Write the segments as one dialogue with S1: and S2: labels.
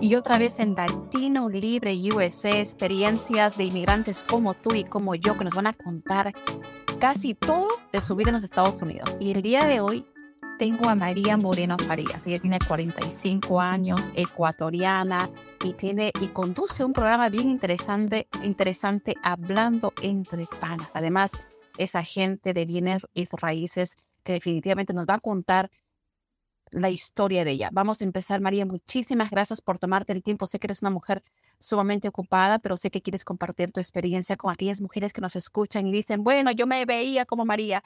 S1: Y otra vez en Latino Libre USA, experiencias de inmigrantes como tú y como yo que nos van a contar casi todo de su vida en los Estados Unidos. Y el día de hoy tengo a María Moreno Farías. Ella tiene 45 años, ecuatoriana y tiene y conduce un programa bien interesante, interesante hablando entre panas. Además, es agente de bienes y raíces que definitivamente nos va a contar la historia de ella. Vamos a empezar, María. Muchísimas gracias por tomarte el tiempo. Sé que eres una mujer sumamente ocupada, pero sé que quieres compartir tu experiencia con aquellas mujeres que nos escuchan y dicen, bueno, yo me veía como María.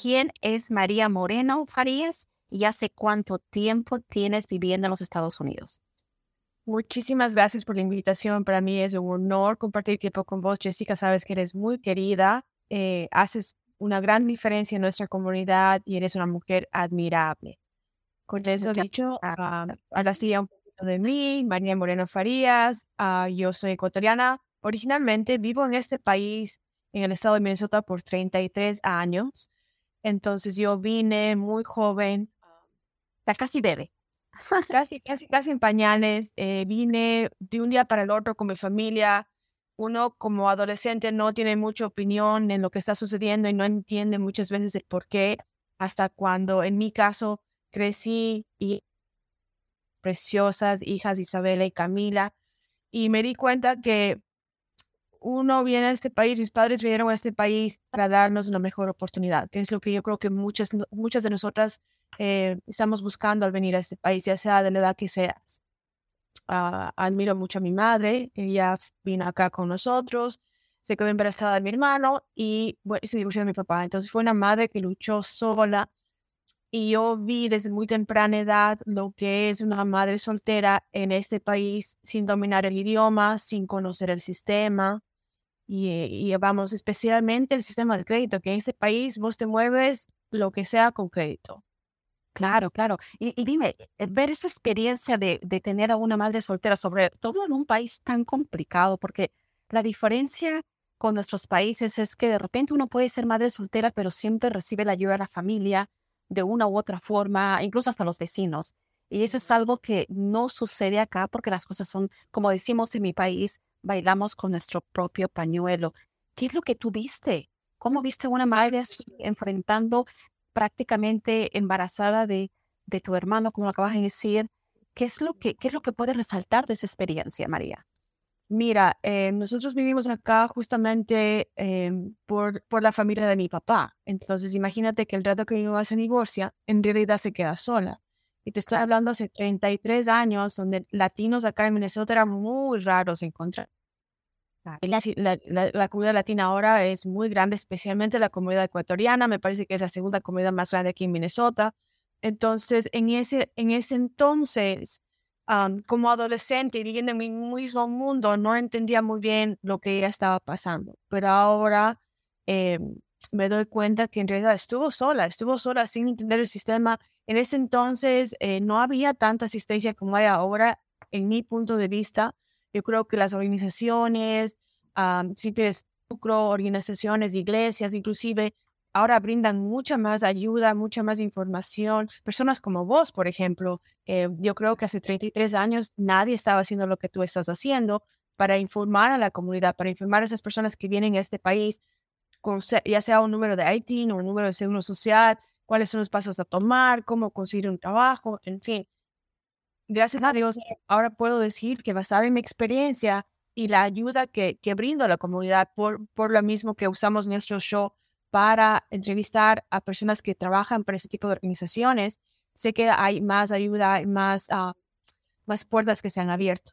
S1: ¿Quién es María Moreno Farías y hace cuánto tiempo tienes viviendo en los Estados Unidos?
S2: Muchísimas gracias por la invitación. Para mí es un honor compartir tiempo con vos, Jessica. Sabes que eres muy querida, eh, haces una gran diferencia en nuestra comunidad y eres una mujer admirable. Con eso dicho, uh, ahora sí un poquito de mí, María Moreno Farías. Ah, yo soy ecuatoriana. Originalmente vivo en este país, en el estado de Minnesota, por 33 años. Entonces yo vine muy joven,
S1: ya casi bebé.
S2: casi, casi, casi en pañales. Eh, vine de un día para el otro con mi familia. Uno como adolescente no tiene mucha opinión en lo que está sucediendo y no entiende muchas veces el por qué, hasta cuando en mi caso crecí y preciosas hijas Isabela y Camila y me di cuenta que uno viene a este país, mis padres vinieron a este país para darnos una mejor oportunidad, que es lo que yo creo que muchas, muchas de nosotras eh, estamos buscando al venir a este país, ya sea de la edad que seas. Ah, admiro mucho a mi madre, ella vino acá con nosotros, se quedó embarazada de mi hermano y se divorció de mi papá. Entonces fue una madre que luchó sola y yo vi desde muy temprana edad lo que es una madre soltera en este país sin dominar el idioma, sin conocer el sistema. Y, y, vamos, especialmente el sistema del crédito, que en este país vos te mueves lo que sea con crédito.
S1: Claro, claro. Y, y dime, eh, ver esa experiencia de, de, tener a una madre soltera, sobre todo en un país tan complicado, porque la diferencia con nuestros países es que de repente uno puede ser madre soltera, pero siempre recibe la ayuda de la familia, de una u otra forma, incluso hasta los vecinos. Y eso es algo que no sucede acá porque las cosas son, como decimos en mi país, bailamos con nuestro propio pañuelo. ¿Qué es lo que tú viste? ¿Cómo viste a una madre enfrentando prácticamente embarazada de, de tu hermano, como lo acabas de decir? ¿Qué es lo qué es lo que puedes resaltar de esa experiencia, María?
S2: Mira, eh, nosotros vivimos acá justamente em, por, por la familia de mi papá. Entonces, imagínate que el rato que mi mamá se divorcia, en realidad se queda sola. Y te estoy hablando hace 33 años, donde latinos acá en Minnesota eran muy raros encontrar. La, la, la, comunidad latina ahora es muy grande, especialmente la comunidad ecuatoriana. Me parece que es la segunda comunidad más grande aquí en Minnesota. Entonces, en ese, en ese entonces, como adolescente viviendo en mi mismo mundo, no entendía muy bien lo que ella estaba pasando. Pero ahora em, me doy cuenta que en realidad estuvo sola, estuvo sola sin entender el sistema. En ese entonces eh, no había tanta asistencia como hay ahora, en mi punto de vista. Yo creo que las organizaciones, si tienes lucro, organizaciones, iglesias, inclusive ahora brindan mucha más ayuda, mucha más información. Personas como vos, por ejemplo, eh, yo creo que hace 33 años nadie estaba haciendo lo que tú estás haciendo para informar a la comunidad, para informar a esas personas que vienen a este país, con, ya sea un número de IT o un número de seguro social, cuáles son los pasos a tomar, cómo conseguir un trabajo, en fin. Gracias a Dios, ahora puedo decir que basada en mi experiencia y la ayuda que, que brindo a la comunidad por, por lo mismo que usamos nuestro show para entrevistar a personas que trabajan para ese tipo de organizaciones, sé que hay más ayuda, más, uh, más puertas que se han abierto.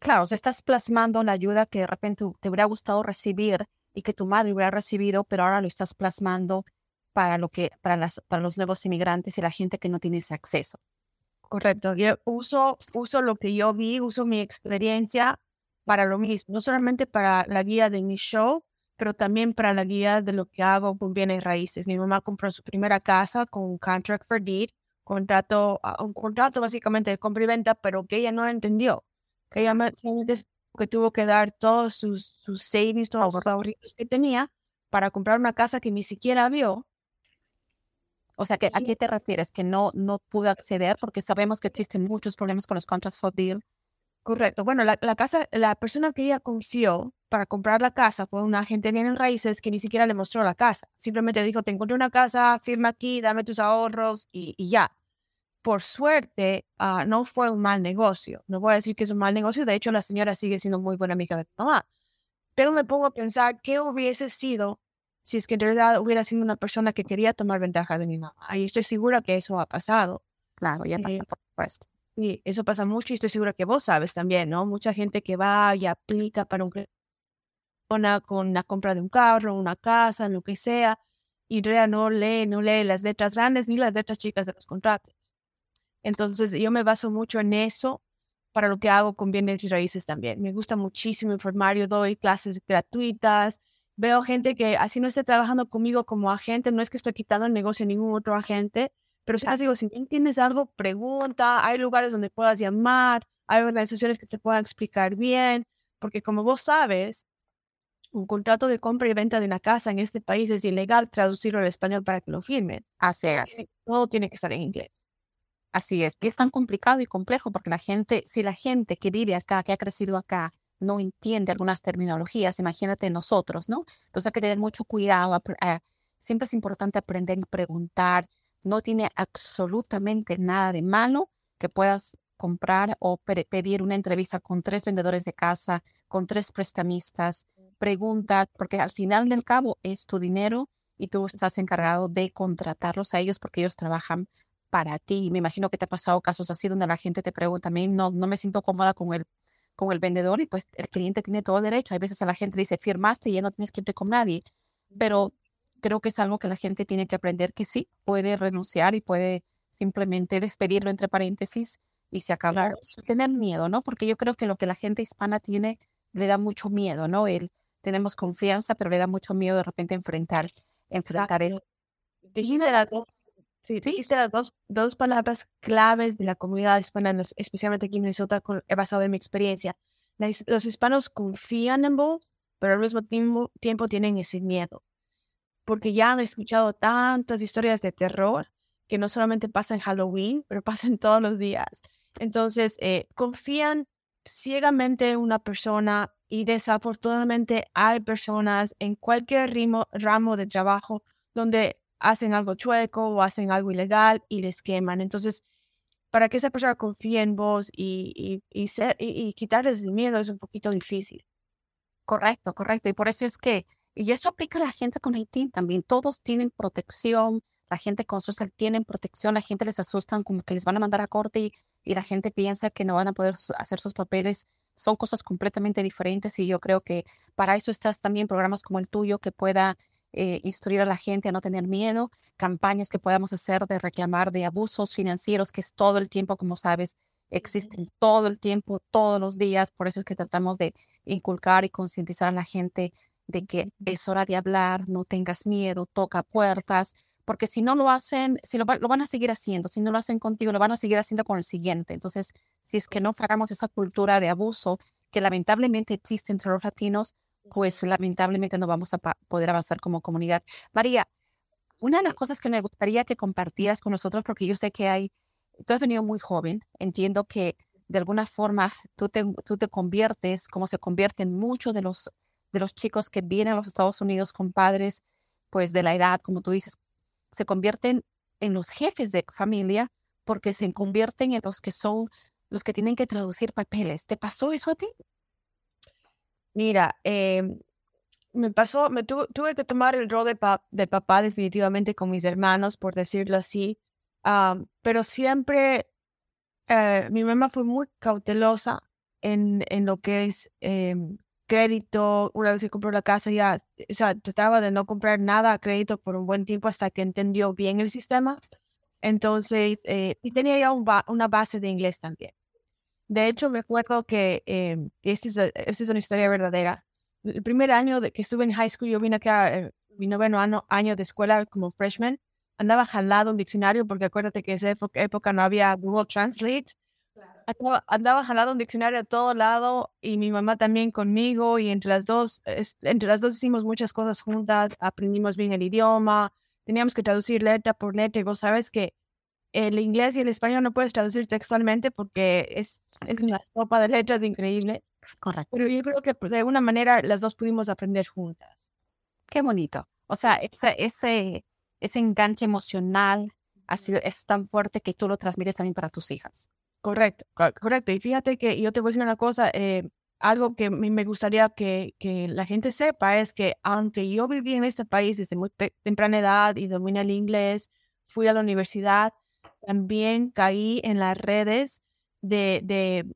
S1: Claro, o estás plasmando la ayuda que de repente te hubiera gustado recibir y que tu madre hubiera recibido, pero ahora lo estás plasmando para, lo que, para, las, para los nuevos inmigrantes y la gente que no tiene ese acceso.
S2: Correcto. Yo uso, uso lo que yo vi, uso mi experiencia para lo mismo, no solamente para la guía de mi show, pero también para la guía de lo que hago con bienes raíces. Mi mamá compró su primera casa con un contract for deed, contrato, ah, un contrato básicamente de compra y venta, pero que ella no entendió. Que ella que tuvo que dar todos sus, sus savings, todos los ahorritos que tenía para comprar una casa que ni siquiera vio.
S1: O sea, que ¿a qué te refieres? Que no, no pudo acceder porque sabemos que existen muchos problemas con los contracts for deal.
S2: Correcto. Bueno, la, la, casa, la persona que ella confió para comprar la casa fue una agente bien en raíces que ni siquiera le mostró la casa. Simplemente dijo, te encontré una casa, firma aquí, dame tus ahorros y, y ya. Por suerte, uh, no fue un mal negocio. No voy a decir que es un mal negocio. De hecho, la señora sigue siendo muy buena amiga de mi mamá. Pero me pongo a pensar qué hubiese sido si es que en realidad hubiera sido una persona que quería tomar ventaja de mi mamá. Y estoy segura que eso ha pasado.
S1: Claro, ya pasó, eh, por supuesto.
S2: Sí, eso pasa mucho y estoy segura que vos sabes también, ¿no? Mucha gente que va y aplica para un con la compra de un carro, una casa, lo que sea, y realidad no lee, no lee las letras grandes ni las letras chicas de los contratos. Entonces yo me baso mucho en eso para lo que hago con bienes y raíces también. Me gusta muchísimo informar, yo doy clases gratuitas, veo gente que así no esté trabajando conmigo como agente, no es que estoy quitando el negocio a ningún otro agente, pero si digo, si tienes algo, pregunta, hay lugares donde puedas llamar, hay organizaciones que te puedan explicar bien, porque como vos sabes, un contrato de compra y venta de una casa en este país es ilegal traducirlo al español para que lo firmen.
S1: Así es.
S2: Todo tiene que estar en inglés.
S1: Así es. Y es tan complicado y complejo porque la gente, si la gente que vive acá, que ha crecido acá, no entiende algunas terminologías, imagínate nosotros, ¿no? Entonces hay que tener mucho cuidado. Siempre es importante aprender y preguntar. No tiene absolutamente nada de malo que puedas comprar o pedir una entrevista con tres vendedores de casa, con tres prestamistas. Pregunta, porque al final del cabo es tu dinero y tú estás encargado de contratarlos a ellos porque ellos trabajan para ti. Me imagino que te ha pasado casos así donde la gente te pregunta, a mí no, no me siento cómoda con el, con el vendedor y pues el cliente tiene todo el derecho. Hay veces a la gente dice, firmaste y ya no tienes que irte con nadie. Pero creo que es algo que la gente tiene que aprender que sí, puede renunciar y puede simplemente despedirlo entre paréntesis y se acaba tener miedo, ¿no? Porque yo creo que lo que la gente hispana tiene le da mucho miedo, ¿no? El, tenemos confianza, pero le da mucho miedo de repente enfrentar, enfrentar eso.
S2: Dijiste las, dos, sí, dijiste las dos, dos, palabras claves de la comunidad hispana, especialmente aquí en Minnesota, con, basado en mi experiencia. los hispanos confían en vos, pero al mismo tiempo, tiempo tienen ese miedo, porque ya han escuchado tantas historias de terror que no solamente pasa en Halloween, pero pasan todos los días. Entonces, eh, confían ciegamente en una persona y desafortunadamente hay personas en cualquier ramo de trabajo donde hacen algo chueco o hacen algo ilegal y les queman. Entonces, para que esa persona confíe en vos y, y, y, quitarles el miedo es un poquito difícil.
S1: Correcto, correcto. Y por eso es que, y eso aplica a la gente con Haití también, todos tienen protección, la gente con social tienen protección, la gente les asustan como que les van a mandar a corte y, y, la gente piensa que no van a poder hacer sus papeles. Son cosas completamente diferentes y yo creo que para eso estás también programas como el tuyo que pueda eh, instruir a la gente a no tener miedo, campañas que podamos hacer de reclamar de abusos financieros, que es todo el tiempo, como sabes, existen todo el tiempo, todos los días. Por eso es que tratamos de inculcar y concientizar a la gente de que es hora de hablar, no tengas miedo, toca puertas, porque si no lo hacen, si lo, van a seguir haciendo, si no lo hacen contigo, lo van a seguir haciendo con el siguiente. Entonces, si es que no pagamos esa cultura de abuso que lamentablemente existe entre los latinos, pues lamentablemente no vamos a poder avanzar como comunidad. María, una de las cosas que me gustaría que compartieras con nosotros, porque yo sé que hay, tú has venido muy joven, entiendo que de alguna forma tú te, tú te conviertes, como se convierten muchos de los, de los chicos que vienen a los Estados Unidos con padres, pues de la edad, como tú dices, se convierten en los jefes de familia porque se convierten en los que son los que tienen que traducir papeles. ¿Te pasó eso a ti?
S2: Mira, em, me pasó, me tuve que tomar el rol de, papá definitivamente con mis hermanos, por decirlo así, pero siempre eh, mi mamá fue muy cautelosa en, en lo que es em, crédito, una vez que compró la casa ya, o sea, trataba de no comprar nada a crédito por un buen tiempo hasta que entendió bien el sistema. Entonces, eh, y tenía ya una base de inglés también. De hecho, me acuerdo que eh, esta, es, es una historia verdadera. El primer año de que estuve en high school, yo vine acá, eh, mi noveno año, año de escuela como freshman, andaba jalado un diccionario porque acuérdate que en esa época no había Google Translate. Andaba, jalado un diccionario a todo lado y mi mamá también conmigo y entre las dos, entre las dos hicimos muchas cosas juntas, aprendimos bien el idioma, teníamos que traducir letra por letra y vos sabes que el inglés y el español no puedes traducir textualmente porque es, es una sopa de letras increíble.
S1: Correcto.
S2: Pero yo creo que de alguna manera las dos pudimos aprender juntas.
S1: Qué bonito. O sea, ese, ese, ese enganche emocional así es tan fuerte que tú lo transmites también para tus hijas.
S2: Correcto, correcto. Y fíjate que yo te voy a decir una cosa, eh, algo que me gustaría que, que, la gente sepa es que aunque yo viví en este país desde muy temprana edad y dominé el inglés, fui a la universidad, también caí en las redes de, de,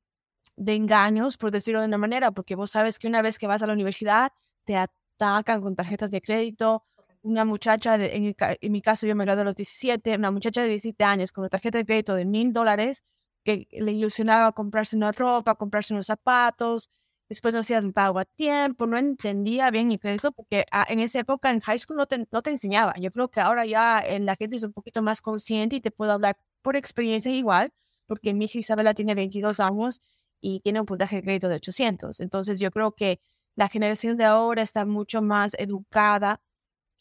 S2: de engaños, por decirlo de una manera, porque vos sabes que una vez que vas a la universidad te atacan con tarjetas de crédito. Una muchacha, en, en, mi caso yo me gradué a los 17, una muchacha de 17 años con una tarjeta de crédito de mil dólares que le ilusionaba comprarse una ropa, comprarse unos zapatos, después no hacía el pago a tiempo, no entendía bien mi crédito porque ah, en esa época en high school no te, no te enseñaba. Yo creo que ahora ya eh, la gente es un poquito más consciente y te puedo hablar por experiencia igual, porque mi hija Isabela tiene 22 años y tiene un puntaje de crédito de 800. Entonces yo creo que la generación de ahora está mucho más educada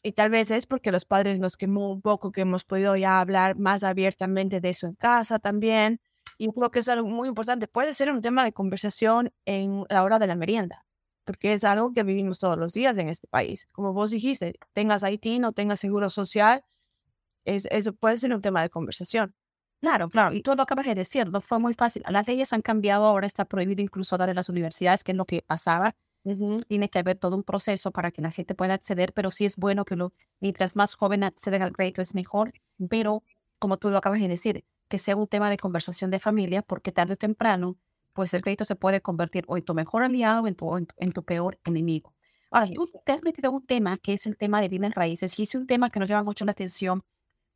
S2: y tal vez es porque los padres nos quemó un poco que hemos podido ya hablar más abiertamente de eso en casa también. Y creo que es algo muy importante. Puede ser un tema de conversación en la hora de la merienda, porque es algo que vivimos todos los días en este país. Como vos dijiste, tengas Haití, no tengas seguro social, es, eso puede ser un tema de conversación.
S1: Claro, claro. Y tú lo acabas de decir, no fue muy fácil. Las leyes han cambiado, ahora está prohibido incluso dar en las universidades, que es lo que pasaba. Tiene que haber todo un proceso para que la gente pueda acceder, pero sí es bueno que lo, mientras más joven acceden al crédito es mejor. Pero, como tú lo acabas de decir, que sea un tema de conversación de familia, porque tarde o temprano, pues el crédito se puede convertir o en tu mejor aliado o en tu, en tu, peor enemigo. Ahora, tú te has metido en un tema que es el tema de bienes raíces y es un tema que nos llama mucho la atención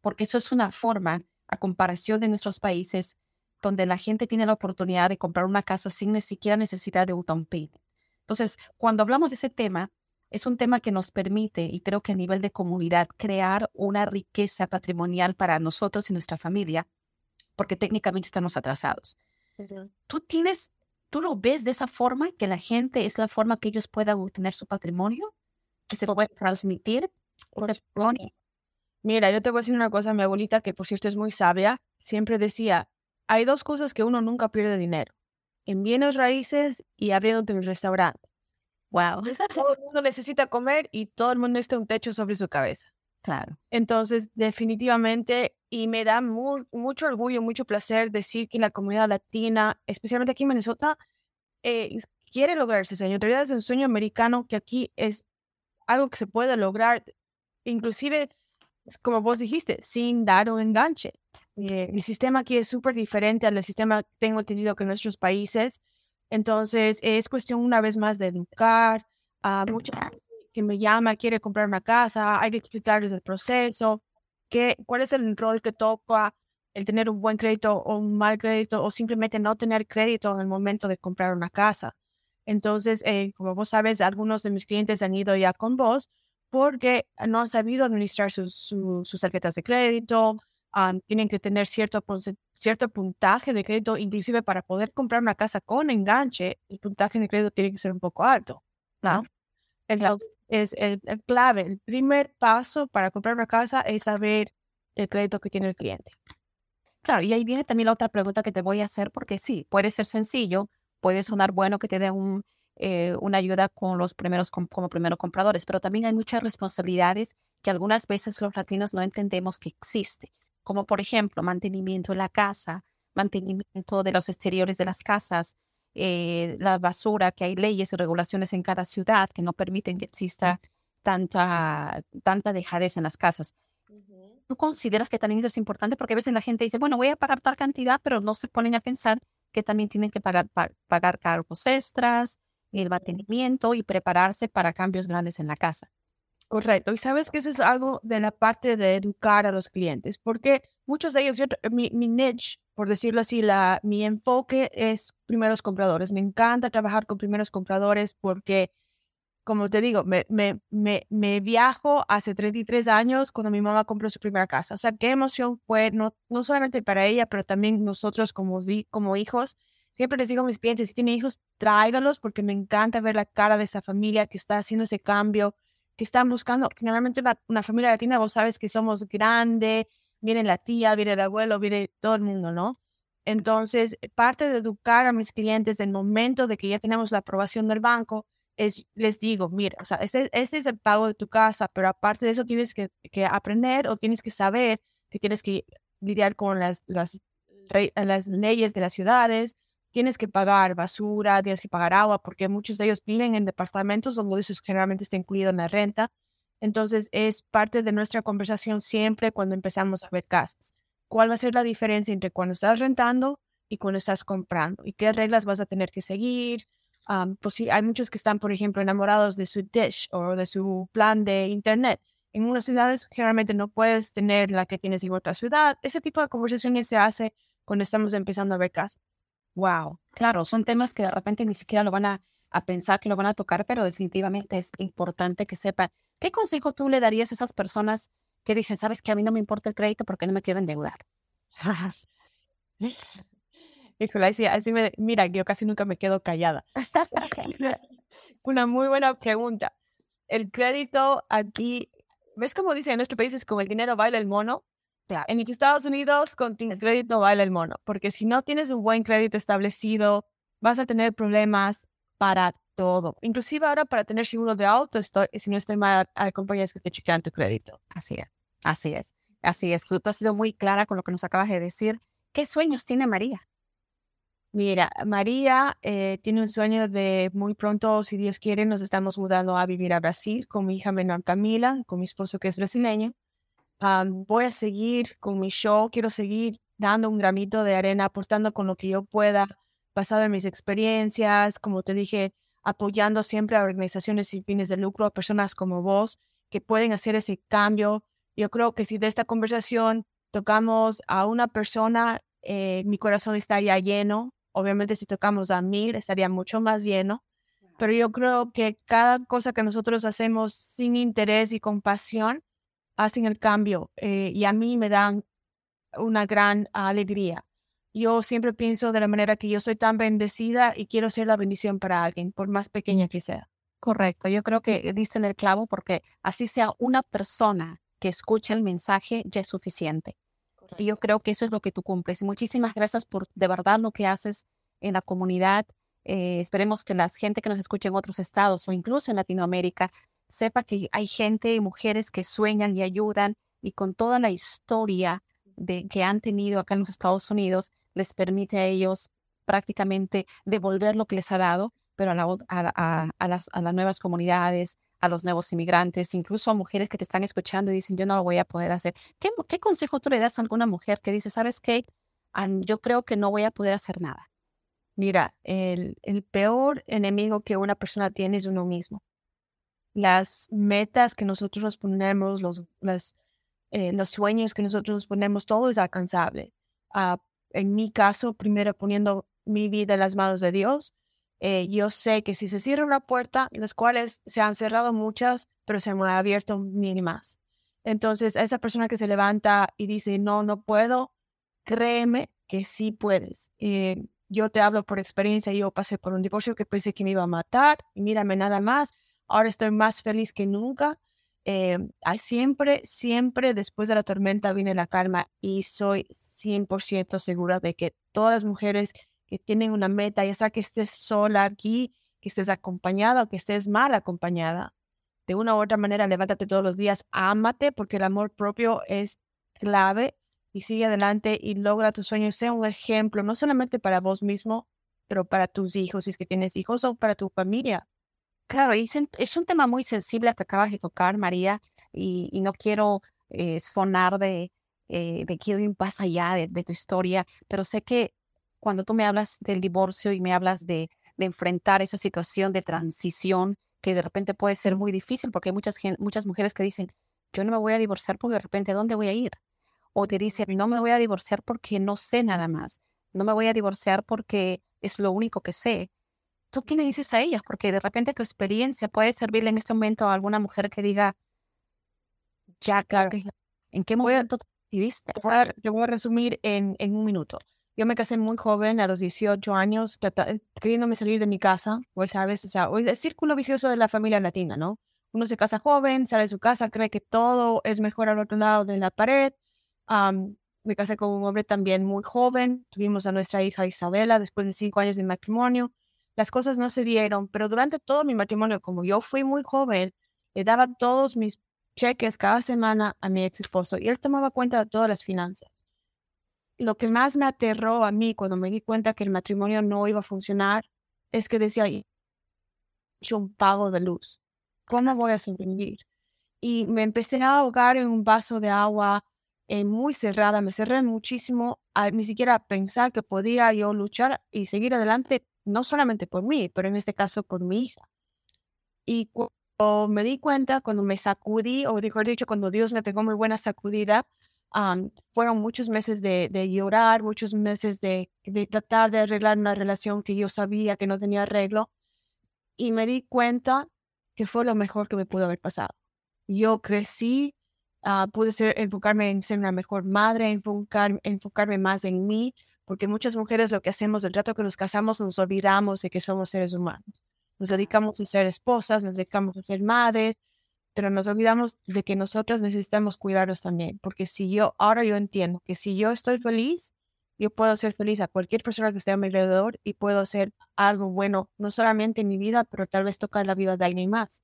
S1: porque eso es una forma, a comparación de nuestros países, donde la gente tiene la oportunidad de comprar una casa sin ni siquiera necesidad de un down payment. Entonces, cuando hablamos de ese tema, es un tema que nos permite, y creo que a nivel de comunidad, crear una riqueza patrimonial para nosotros y nuestra familia, porque técnicamente estamos atrasados. Tú tienes, tú lo ves de esa forma, que la gente es la forma que ellos puedan obtener su patrimonio, que se puede transmitir
S2: Mira, yo te voy a decir una cosa, mi abuelita, que por cierto es muy sabia, siempre decía, hay dos cosas que uno nunca pierde dinero, en bienes raíces y abriendo un restaurante.
S1: Wow.
S2: Todo el mundo necesita comer y todo el mundo necesita un techo sobre su cabeza.
S1: Claro.
S2: Entonces, definitivamente, y me da mucho orgullo, mucho placer decir que la comunidad latina, especialmente aquí en Minnesota, eh, quiere lograr ese sueño. En realidad es un sueño americano que aquí es algo que se puede lograr, inclusive, como vos dijiste, sin dar un enganche. Eh, el sistema aquí es súper diferente al sistema, tengo entendido, que en nuestros países. Entonces, es cuestión una vez más de educar a mucha que me llama, quiere comprar una casa, hay que explicarles el proceso, qué, cuál es el rol que toca el tener un buen crédito o un mal crédito o simplemente no tener crédito en el momento de comprar una casa. Entonces, eh, como vos sabes, algunos de mis clientes han ido ya con vos porque no han sabido administrar sus, sus, tarjetas de crédito, tienen que tener cierto, cierto puntaje de crédito, inclusive para poder comprar una casa con enganche, el puntaje de crédito tiene que ser un poco alto. ¿no? Entonces, es el, clave, el primer paso para comprar una casa es saber el crédito que tiene el cliente.
S1: Claro, y ahí viene también la otra pregunta que te voy a hacer, porque sí, puede ser sencillo, puede sonar bueno que te dé un, eh, una ayuda con los primeros como primeros compradores, pero también hay muchas responsabilidades que algunas veces los latinos no entendemos que existe, como por ejemplo mantenimiento de la casa, mantenimiento de los exteriores de las casas, eh, la basura, que hay leyes y regulaciones en cada ciudad que no permiten que exista tanta, tanta dejadez en las casas. ¿Tú consideras que también eso es importante? Porque a veces la gente dice, bueno, voy a pagar tal cantidad, pero no se ponen a pensar que también tienen que pagar, pagar cargos extras, el mantenimiento y prepararse para cambios grandes en la casa.
S2: Correcto. Y sabes que eso es algo de la parte de educar a los clientes, porque muchos de ellos, mi, mi niche, por decirlo así, la, mi enfoque es primeros compradores. Me encanta trabajar con primeros compradores porque, como te digo, me, me, me, me viajo hace 33 años cuando mi mamá compró su primera casa. O sea, qué emoción fue, no, no solamente para ella, pero también nosotros como, como hijos. Siempre les digo a mis clientes, si tienen hijos, tráigalos porque me encanta ver la cara de esa familia que está haciendo ese cambio que están buscando, generalmente una, una familia latina, vos sabes que somos grande, viene la tía, viene el abuelo, viene todo el mundo, ¿no? Entonces, parte de educar a mis clientes el momento de que ya tenemos la aprobación del banco es, les digo, mira, o sea, este, este es el pago de tu casa, pero aparte de eso tienes que, que aprender o tienes que saber que tienes que lidiar con las, las, las leyes de las ciudades, tienes que pagar basura, tienes que pagar agua, porque muchos de ellos viven en departamentos donde eso generalmente está incluido en la renta. Entonces es parte de nuestra conversación siempre cuando empezamos a ver casas. ¿Cuál va a ser la diferencia entre cuando estás rentando y cuando estás comprando? ¿Y qué reglas vas a tener que seguir? pues hay muchos que están, por ejemplo, enamorados de su dish o de su plan de internet. En unas ciudades generalmente no puedes tener la que tienes en otra ciudad. Ese tipo de conversaciones se hace cuando estamos empezando a ver casas.
S1: Wow, claro, son temas que de repente ni siquiera lo van a, pensar que lo van a tocar, pero definitivamente es importante que sepan. ¿Qué consejo tú le darías a esas personas que dicen, sabes que a mí no me importa el crédito porque no me quiero endeudar?
S2: Híjole, así, así me, mira, yo casi nunca me quedo callada. Una muy buena pregunta. El crédito aquí, ¿ves cómo dicen en nuestro país es como el dinero baila el mono? En Estados Unidos, con crédito no vale el mono, porque si no tienes un buen crédito establecido, vas a tener problemas para todo. Inclusive ahora para tener seguro de auto, estoy, si no estoy mal, hay compañías que te chequean tu crédito.
S1: Así es, así es, así es. Tú, has sido muy clara con lo que nos acabas de decir. ¿Qué sueños tiene María?
S2: Mira, María eh, tiene un sueño de muy pronto, si Dios quiere, nos estamos mudando a vivir a Brasil con mi hija menor Camila, con mi esposo que es brasileño voy a seguir con mi show, quiero seguir dando un granito de arena, aportando con lo que yo pueda, basado en mis experiencias, como te dije, apoyando siempre a organizaciones sin fines de lucro, a personas como vos que pueden hacer ese cambio. Yo creo que si de esta conversación tocamos a una persona, eh, mi corazón estaría lleno. Obviamente si tocamos a mil, estaría mucho más lleno. Pero yo creo que cada cosa que nosotros hacemos sin interés y compasión hacen el cambio eh, y a mí me dan una gran alegría. Yo siempre pienso de la manera que yo soy tan bendecida y quiero ser la bendición para alguien, por más pequeña que sea.
S1: Correcto, yo creo que dicen el clavo porque así sea una persona que escuche el mensaje ya es suficiente. Y yo creo que eso es lo que tú cumples. Y muchísimas gracias por de verdad lo que haces en la comunidad. Eh, esperemos que la gente que nos escuche en otros estados o incluso en Latinoamérica sepa que hay gente y mujeres que sueñan y ayudan y con toda la historia de, que han tenido acá en los Estados Unidos, les permite a ellos prácticamente devolver lo que les ha dado, pero a, la, a, las, a las nuevas comunidades, a los nuevos inmigrantes, incluso a mujeres que te están escuchando y dicen, yo no lo voy a poder hacer. ¿Qué, qué consejo tú le das a alguna mujer que dice, sabes qué, yo creo que no voy a poder hacer nada?
S2: Mira, el, el peor enemigo que una persona tiene es uno mismo las metas que nosotros nos ponemos, los, eh, los sueños que nosotros nos ponemos, todo es alcanzable. Ah, en mi caso, primero poniendo mi vida en las manos de Dios, eh, yo sé que si se cierra una puerta, las cuales se han cerrado muchas, pero se han abierto mínimas. Entonces, esa persona que se levanta y dice, no, no puedo, créeme que sí puedes. Eh, yo te hablo por experiencia, yo pasé por un divorcio que pensé que me iba a matar, y mírame nada más, ahora estoy más feliz que nunca. Eh, siempre, siempre después de la tormenta viene la calma y soy 100% segura de que todas las mujeres que tienen una meta, ya sea que estés sola aquí, que estés acompañada o que estés mal acompañada, de una u otra manera levántate todos los días, ámate porque el amor propio es clave y sigue adelante y logra tus sueños, sea un ejemplo, no solamente para vos mismo, pero para tus hijos, si es que tienes hijos o para tu familia.
S1: Claro, es un tema muy sensible que acabas de tocar, María, y, no quiero eh, sonar de, eh, de quiero ir más allá de, tu historia, pero sé que cuando tú me hablas del divorcio y me hablas de, de enfrentar esa situación de transición que de repente puede ser muy difícil porque hay muchas, muchas mujeres que dicen, yo no me voy a divorciar porque de repente, ¿dónde voy a ir? O te dicen, no me voy a divorciar porque no sé nada más. No me voy a divorciar porque es lo único que sé. ¿Tú qué le dices a ellas? Porque de repente tu experiencia puede servirle en este momento a alguna mujer que diga, ya, claro, ¿en qué momento
S2: viste? Yo voy a resumir en, en un minuto. Yo me casé muy joven, a los 18 años, queriéndome salir de mi casa, pues, ¿sabes? O sea, el círculo vicioso de la familia latina, ¿no? Uno se casa joven, sale de su casa, cree que todo es mejor al otro lado de la pared. me casé con un hombre también muy joven, tuvimos a nuestra hija Isabela después de cinco años de matrimonio. Las cosas no se dieron, pero durante todo mi matrimonio, como yo fui muy joven, le daba todos mis cheques cada semana a mi ex esposo y él tomaba cuenta de todas las finanzas lo que más me aterró a mí cuando me di cuenta que el matrimonio no iba a funcionar es que decía, yo un pago de luz, ¿cómo voy a sobrevivir? Y me empecé a ahogar en un vaso de agua eh, muy cerrada, me cerré muchísimo, a, ni siquiera pensar que podía yo luchar y seguir adelante, no solamente por mí, pero en este caso por mi hija. Y cuando me di cuenta, cuando me sacudí, o mejor dicho, cuando Dios me pegó muy buena sacudida, fueron muchos meses de, llorar, muchos meses de, tratar de arreglar una relación que yo sabía que no tenía arreglo. Y me di cuenta que fue lo mejor que me pudo haber pasado. Yo crecí, uh, pude ser, enfocarme en ser una mejor madre, enfocar, enfocarme más en mí, porque muchas mujeres lo que hacemos, el rato que nos casamos, nos olvidamos de que somos seres humanos. Nos dedicamos a ser esposas, nos dedicamos a ser madres, pero nos olvidamos de que nosotros necesitamos cuidarnos también, porque si yo, ahora yo entiendo que si yo estoy feliz, yo puedo ser feliz a cualquier persona que esté a mi alrededor y puedo hacer algo bueno, no solamente en mi vida, pero tal vez tocar la vida de alguien más.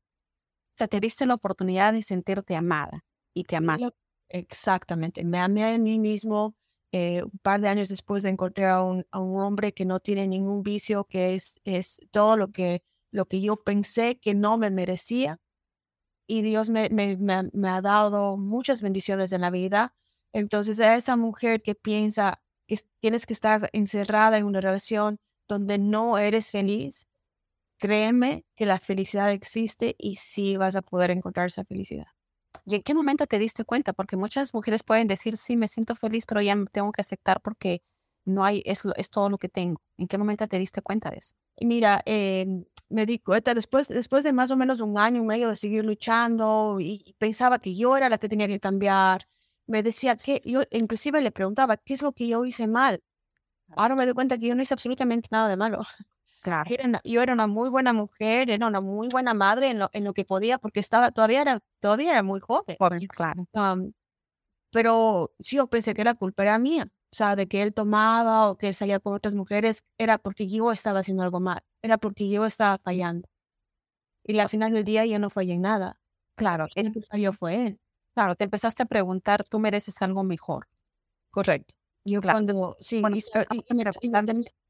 S1: O sea, te diste la oportunidad de sentirte amada y te amaste.
S2: Exactamente, me amé a mí mismo. Eh, un par de años después de encontrar a un, hombre que no tiene ningún vicio, que es, todo lo que, yo pensé que no me merecía y Dios me, me, ha dado muchas bendiciones en la vida. Entonces, a esa mujer que piensa que tienes que estar encerrada en una relación donde no eres feliz, créeme que la felicidad existe y sí vas a poder encontrar esa felicidad.
S1: ¿Y en qué momento te diste cuenta? Porque muchas mujeres pueden decir, sí, me siento feliz, pero ya me tengo que aceptar porque no hay, es, es todo lo que tengo. ¿En qué momento te diste cuenta de eso?
S2: Mira, eh, me di cuenta después, después de más o menos un año y medio de seguir luchando y, pensaba que yo era la que tenía que cambiar. Me decía que yo inclusive le preguntaba, ¿qué es lo que yo hice mal? Ahora me doy cuenta que yo no hice absolutamente nada de malo. Claro. yo era una muy buena mujer, era una muy buena madre en lo, en lo que podía porque estaba, todavía era, todavía era muy joven.
S1: claro.
S2: pero sí, yo pensé que la culpa era mía. O sea, de que él tomaba o que él salía con otras mujeres, era porque yo estaba haciendo algo mal, era porque yo estaba fallando. Y al final del día yo no fallé en nada.
S1: Claro,
S2: el que falló fue él.
S1: Claro, te empezaste a preguntar, tú mereces algo mejor.
S2: Correcto.
S1: Yo cuando, sí, bueno, y,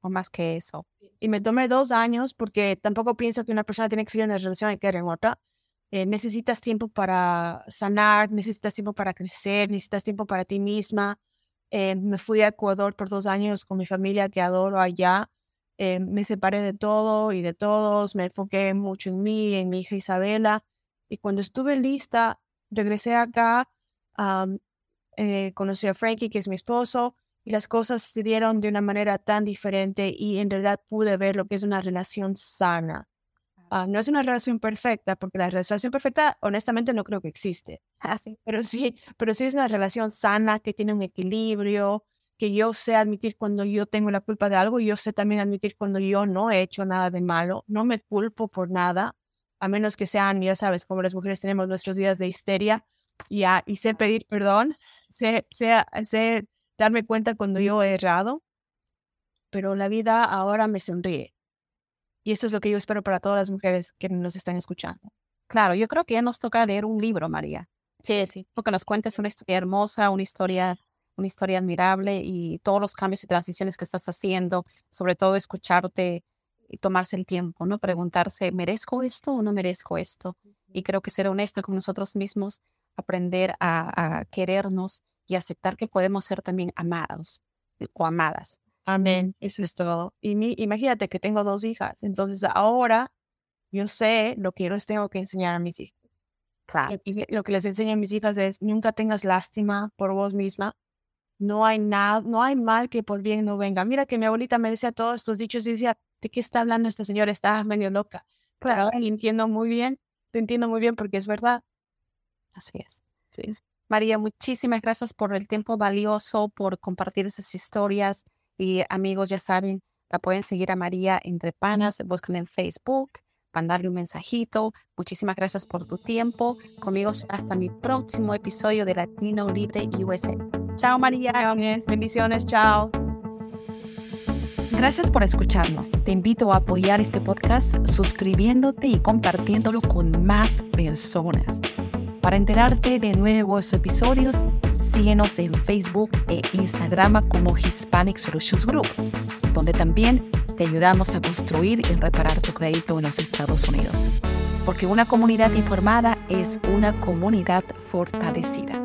S1: o más que eso.
S2: Y me tomé dos años porque tampoco pienso que una persona tiene que seguir en una relación y querer en otra. Eh, necesitas tiempo para sanar, necesitas tiempo para crecer, necesitas tiempo para ti misma. Eh, me fui a Ecuador por dos años con mi familia que adoro allá. Eh, me separé de todo y de todos, me enfoqué mucho en mí, en mi hija Isabela. Y cuando estuve lista, regresé acá, eh, conocí a Frankie, que es mi esposo, y las cosas se dieron de una manera tan diferente y en realidad pude ver lo que es una relación sana. Ah, no es una relación perfecta, porque la relación perfecta, honestamente, no creo que existe. Ah, pero sí, pero sí es una relación sana que tiene un equilibrio, que yo sé admitir cuando yo tengo la culpa de algo, y yo sé también admitir cuando yo no he hecho nada de malo, no me culpo por nada, a menos que sean, ya sabes, como las mujeres tenemos nuestros días de histeria, y, y sé pedir perdón, sé, sé, sé darme cuenta cuando yo he errado, pero la vida ahora me sonríe y eso es lo que yo espero para todas las mujeres que nos están escuchando.
S1: Claro, yo creo que ya nos toca leer un libro, María.
S2: Sí, sí.
S1: Porque nos cuentes una historia hermosa, una historia, una historia admirable y todos los cambios y transiciones que estás haciendo, sobre todo escucharte y tomarse el tiempo, ¿no? Preguntarse, ¿merezco esto o no merezco esto? Y creo que ser honesto con nosotros mismos, aprender a, a querernos y aceptar que podemos ser también amados o amadas.
S2: Amén, eso es todo. Y mi, imagínate que tengo dos hijas, entonces ahora yo sé lo que yo les tengo que enseñar a mis hijos.
S1: Claro.
S2: Y lo que les enseño a mis hijas es nunca tengas lástima por vos misma. No hay nada, no hay mal que por bien no venga. Mira que mi abuelita me decía todos estos dichos y decía, ¿de qué está hablando esta señora? Está medio loca. Claro, lo entiendo muy bien, lo entiendo muy bien porque es verdad.
S1: Así es. Sí. María, muchísimas gracias por el tiempo valioso, por compartir esas historias. Y amigos, ya saben, la pueden seguir a María Entre Panas, buscan en Facebook, mandarle un mensajito. Muchísimas gracias por tu tiempo. Conmigo hasta mi próximo episodio de Latino Libre USA. Chao María.
S2: Bendiciones. Chao.
S1: Gracias por escucharnos. Te invito a apoyar este podcast suscribiéndote y compartiéndolo con más personas. Para enterarte de nuevos episodios, síguenos en Facebook e Instagram como Hispanic Solutions Group, donde también te ayudamos a construir y reparar tu crédito en los Estados Unidos. Porque una comunidad informada es una comunidad fortalecida.